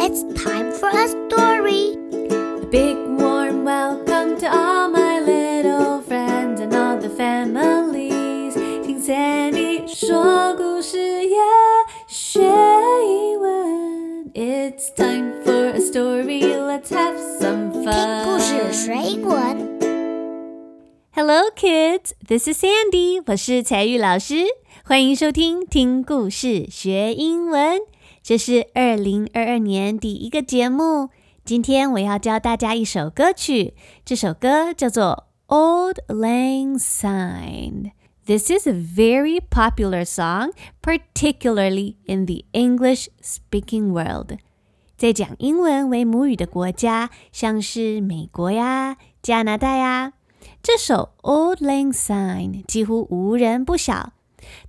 It's time for a story. A big warm welcome to all my little friends and all the families. 听 Sandy 说故事耶，学英文。It's time for a story. Let's have some fun. 听故事学英文。Hello, kids. This is Sandy. 我是采玉老师，欢迎收听听故事学英文。 这是二零二二年第一个节目。今天我要教大家一首歌曲，这首歌叫做《Old Lang Syne》。This is a very popular song, particularly in the English-speaking world. 在讲英文为母语的国家，像是美国呀、加拿大呀。这首《Old Lang Syne》几乎无人不晓，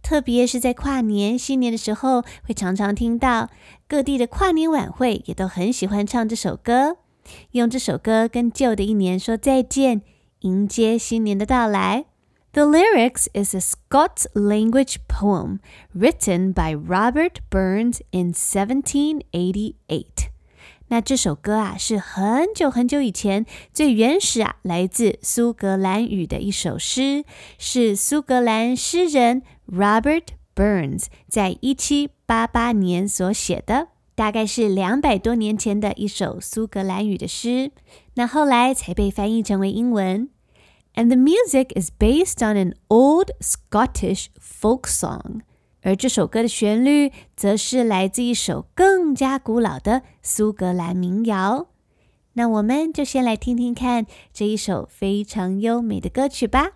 特别是在跨年、新年的时候，会常常听到各地的跨年晚会也都很喜欢唱这首歌，用这首歌跟旧的一年说再见，迎接新年的到来。The lyrics is a Scots language poem written by Robert Burns in 1788. 那这首歌啊，是很久很久以前最原始啊，来自苏格兰语的一首诗，是苏格兰诗人 Robert Burns 在一七八八年所写的，大概是两百多年前的一首苏格兰语的诗。那后来才被翻译成为英文。And the music is based on an old Scottish folk song. 而这首歌的旋律，则是来自一首更加古老的苏格兰民谣。那我们就先来听听看这一首非常优美的歌曲吧。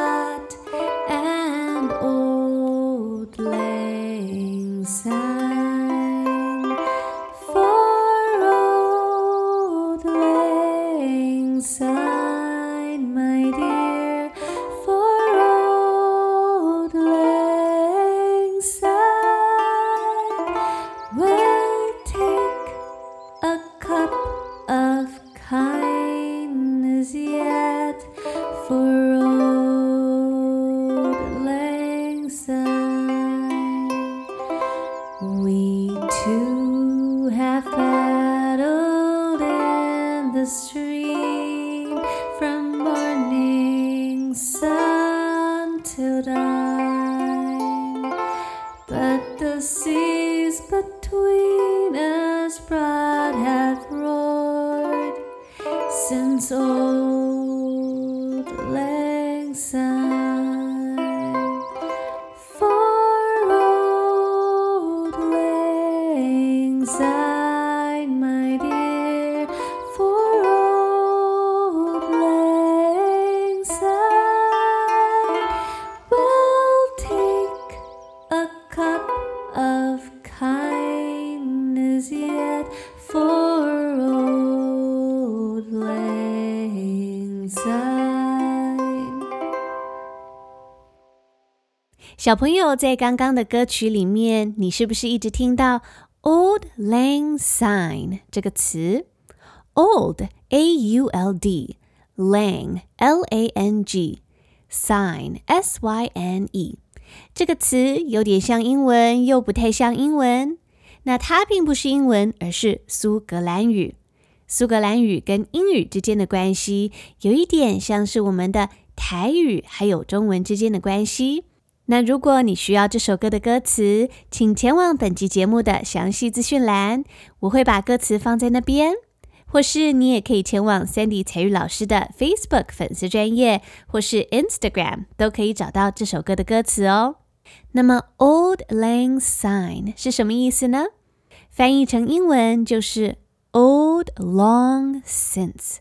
Hi. 小朋友在刚刚的歌曲里面，你是不是一直听到 “old Lang Syne” 这个词？Old A U L D，Lang L A N G，Syne S Y N E 这个词有点像英文，又不太像英文。那它并不是英文，而是苏格兰语。苏格兰语跟英语之间的关系，有一点像是我们的台语还有中文之间的关系。那如果你需要这首歌的歌词，请前往本集节目的详细资讯栏，我会把歌词放在那边。或是你也可以前往 Sandy 采玉老师的 Facebook 粉丝专业，或是 Instagram，都可以找到这首歌的歌词哦。那么 Old Lang Syne 是什么意思呢？翻译成英文就是 Old Long Since。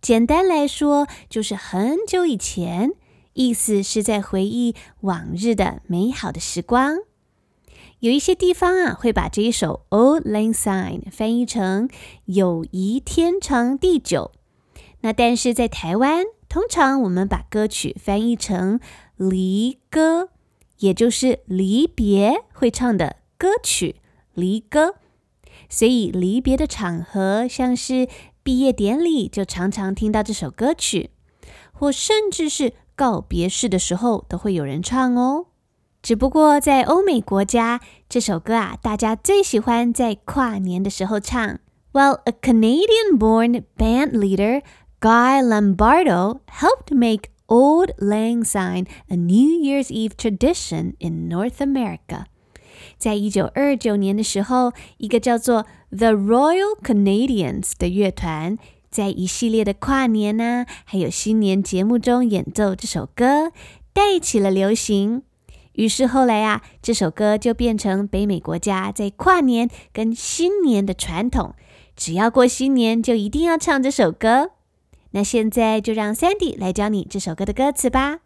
简单来说，就是很久以前。意思是在回忆往日的美好的时光。有一些地方啊，会把这一首《Old Landsign》翻译成“友谊天长地久”。那但是在台湾，通常我们把歌曲翻译成离歌，也就是离别会唱的歌曲，离歌。所以离别的场合，像是毕业典礼，就常常听到这首歌曲，或甚至是告别式的时候，都会有人唱哦。只不过在欧美国家，这首歌啊，大家最喜欢在跨年的时候唱。While a Canadian-born band leader Guy Lombardo helped make "Old Lang Syne a New Year's Eve tradition in North America。在一九二九年的时候，一个叫做 The Royal Canadians 的乐团，在一系列的跨年呐，还有新年节目中演奏这首歌，带起了流行。于是后来啊，这首歌就变成北美国家在跨年跟新年的传统，只要过新年就一定要唱这首歌。那现在就让 Sandy 来教你这首歌的歌词吧。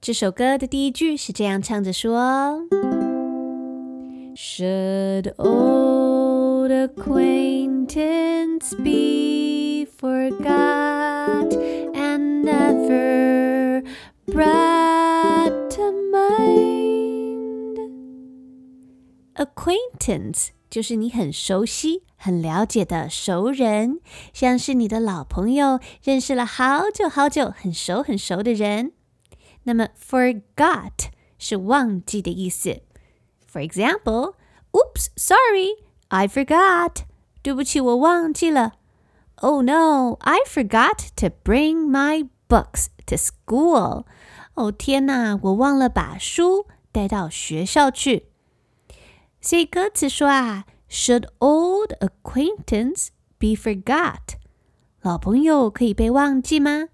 这首歌的第一句是这样唱着说：Should old acquaintance be forgot and never brought to mind? Acquaintance 就是你很熟悉。很了解的熟人，像是你的老朋友，认识了好久好久，很熟很熟的人。那么，forgot 是忘记的意思。For example，Oops, sorry, I forgot。对不起，我忘记了。 Oh no, I forgot to bring my books to school。哦天哪，我忘了把书带到学校去。所以歌词说啊。Should old acquaintance be forgot？老朋友可以被忘记吗？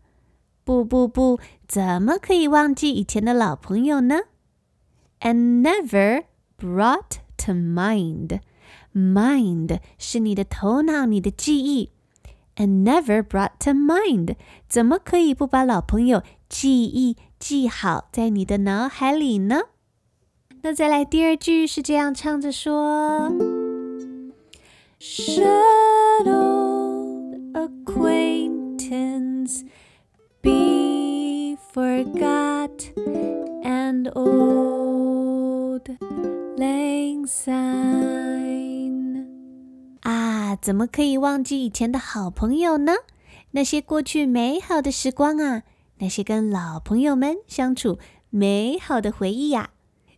不不不，怎么可以忘记以前的老朋友呢？And never brought to mind。Mind 是你的头脑，你的记忆。 And never brought to mind，怎么可以不把老朋友记忆记好在你的脑海里呢？那再来第二句是这样唱着说。Should old acquaintance be forgot and Auld Lang Syne 啊， 怎么可以忘记以前的好朋友呢？那些过去美好的时光啊，那些跟老朋友们相处美好的回忆呀、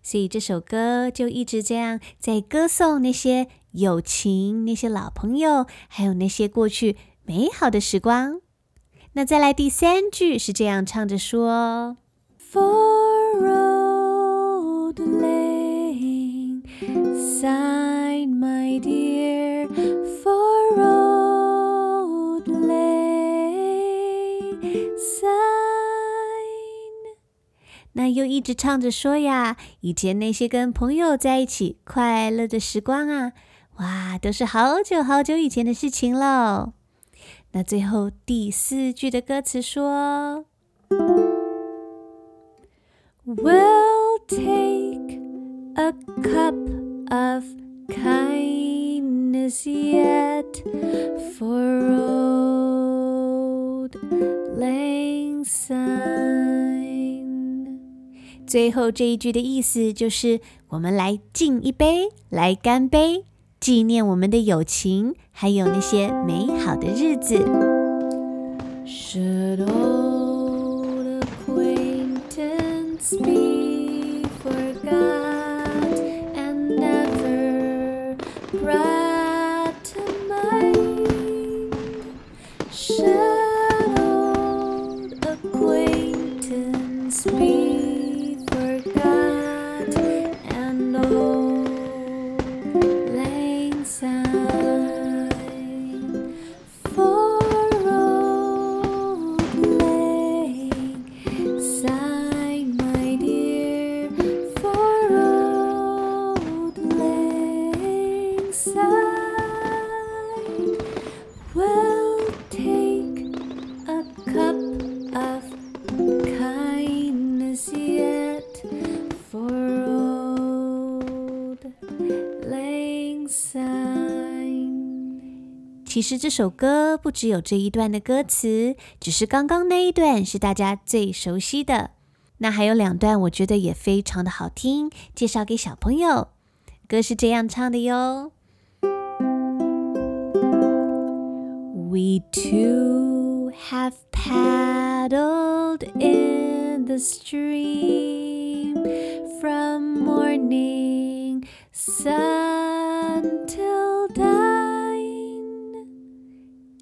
所以这首歌就一直这样在歌颂那些友情、那些老朋友，还有那些过去美好的时光。那再来第三句是这样唱着说：For Auld lane sign my dear, for old lane sign，。那又一直唱着说呀，以前那些跟朋友在一起快乐的时光啊。哇，都是好久好久以前的事情喽。那最后第四句的歌词说：We'll take a cup of kind kindness yet for Auld Lang Syne。最后这一句的意思就是，我们来敬一杯，来干杯。纪念我们的友情，还有那些美好的日子。Should old acquaintance be acquaintance 其实这首歌不只有这一段的歌词，只是刚刚那一段是大家最熟悉的。那还有两段，我觉得也非常的好听，介绍给小朋友。歌是这样唱的哟：We two have paddled in the stream from morning sun till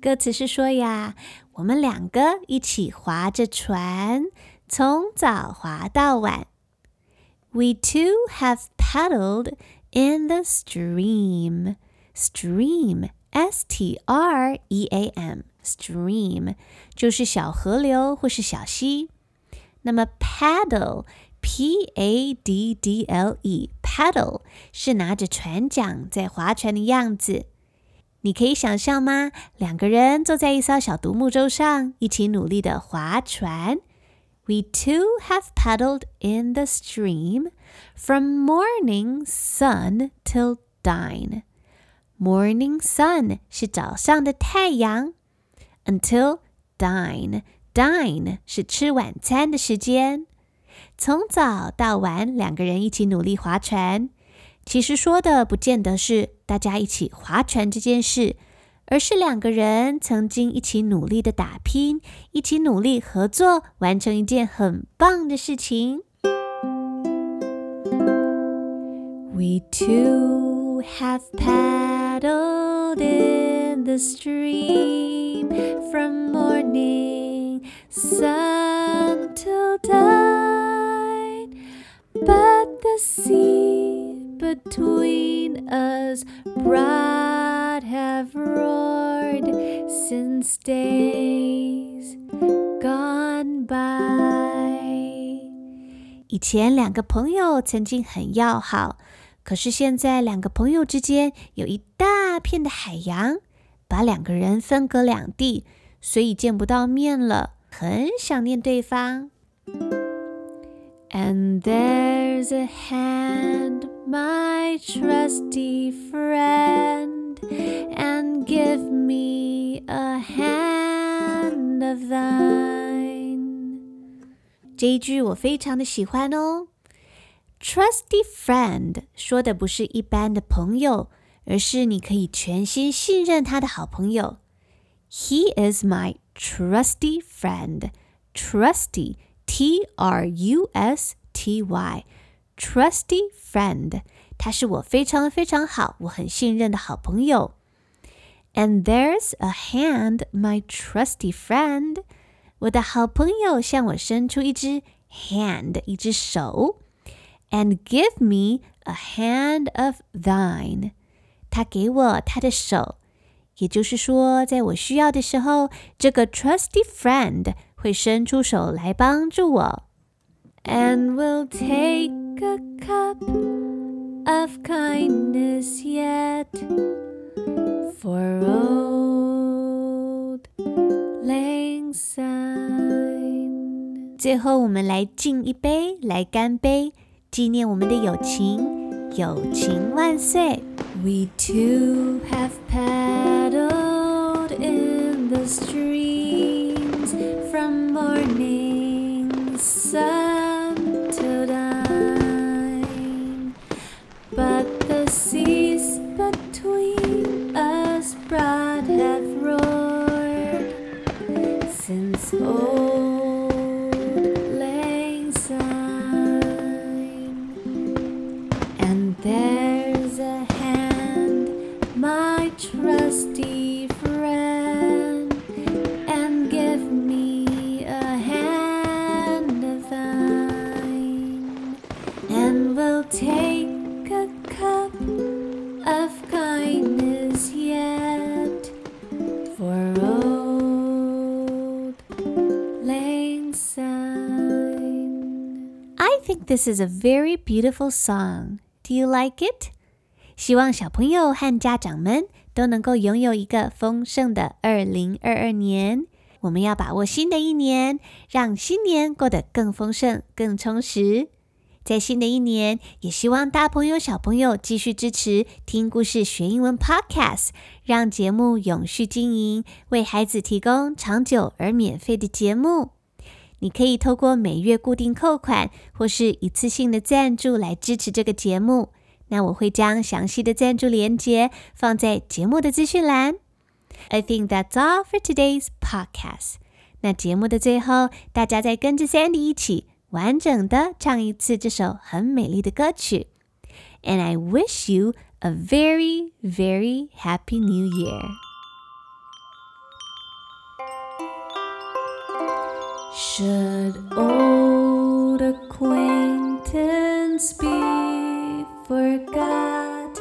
歌词是说呀，我们两个一起划着船。从早划到晚，We two have paddled in the stream. Stream, S-T-R-E-A-M, stream 就是小河流或是小溪。那么 paddle, P-A-D-D-L-E, paddle 是拿着船桨在划船的样子。你可以想象吗？两个人坐在一艘小独木舟上，一起努力的划船。We two have paddled in the stream from morning sun till dine. Morning sun 是早上的太阳，until dine. Dine 是吃晚餐的时间。从早到晚，两个人一起努力划船。其实说的不见得是大家一起划船这件事。而是两个人曾经一起努力的打拼，一起努力合作，完成一件很棒的事情。We two have paddled in the stream from morning sun till dawn, but the sea between us broad have roared since days gone by。以前两个朋友曾经很要好，可是现在两个朋友之间有一大片的海洋，把两个人分隔两地，所以见不到面了，很想念对方。And there's a hand my trusty friend, and give me a hand of thine。这一句我非常的喜欢哦。Trusty friend 说的不是一般的朋友，而是你可以全心信任他的好朋友。He is my trusty friend. Trusty, T-R-U-S-T-Y。Trusty friend，他是我非常非常好，我很信任的好朋友。And there's a hand, my trusty friend，我的好朋友向我伸出一只 hand，一只手。And give me a hand of thine，他给我他的手，也就是说，在我需要的时候，这个 trusty friend 会伸出手来帮助我。And we'll take a cup of kindness yet for old lang syne。最后，我们来敬一杯，来干杯，纪念我们的友情，友情万岁！We two have paddled This is a very beautiful song. Do you like it? 希望小朋友和家长们都能够拥有一个丰盛的二零二二年。我们要把握新的一年，让新年过得更丰盛、更充实。在新的一年，也希望大朋友小朋友继续支持听故事学英文 Podcast，让节目永续经营，为孩子提供长久而免费的节目。你可以透过每月固定扣款或是一次性的赞助来支持这个节目。那我会将详细的赞助链接放在节目的资讯栏。I think that's all for today's podcast。那节目的最后，大家再跟着 Sandy 一起。完整的唱一次这首很美丽的歌曲。And I wish you a very, very happy new year. Should old acquaintance be forgot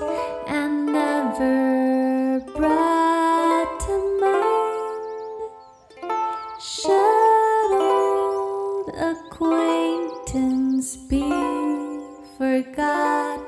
and never brought to mind? Should old acquaintance be forgot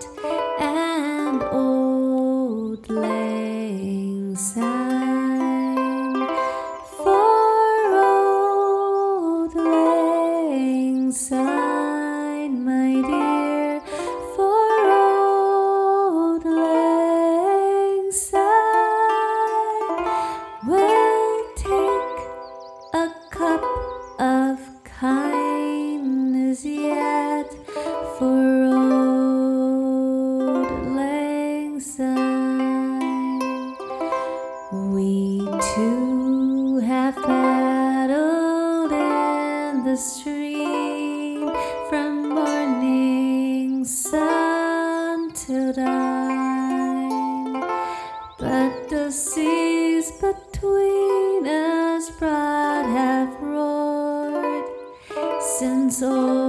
us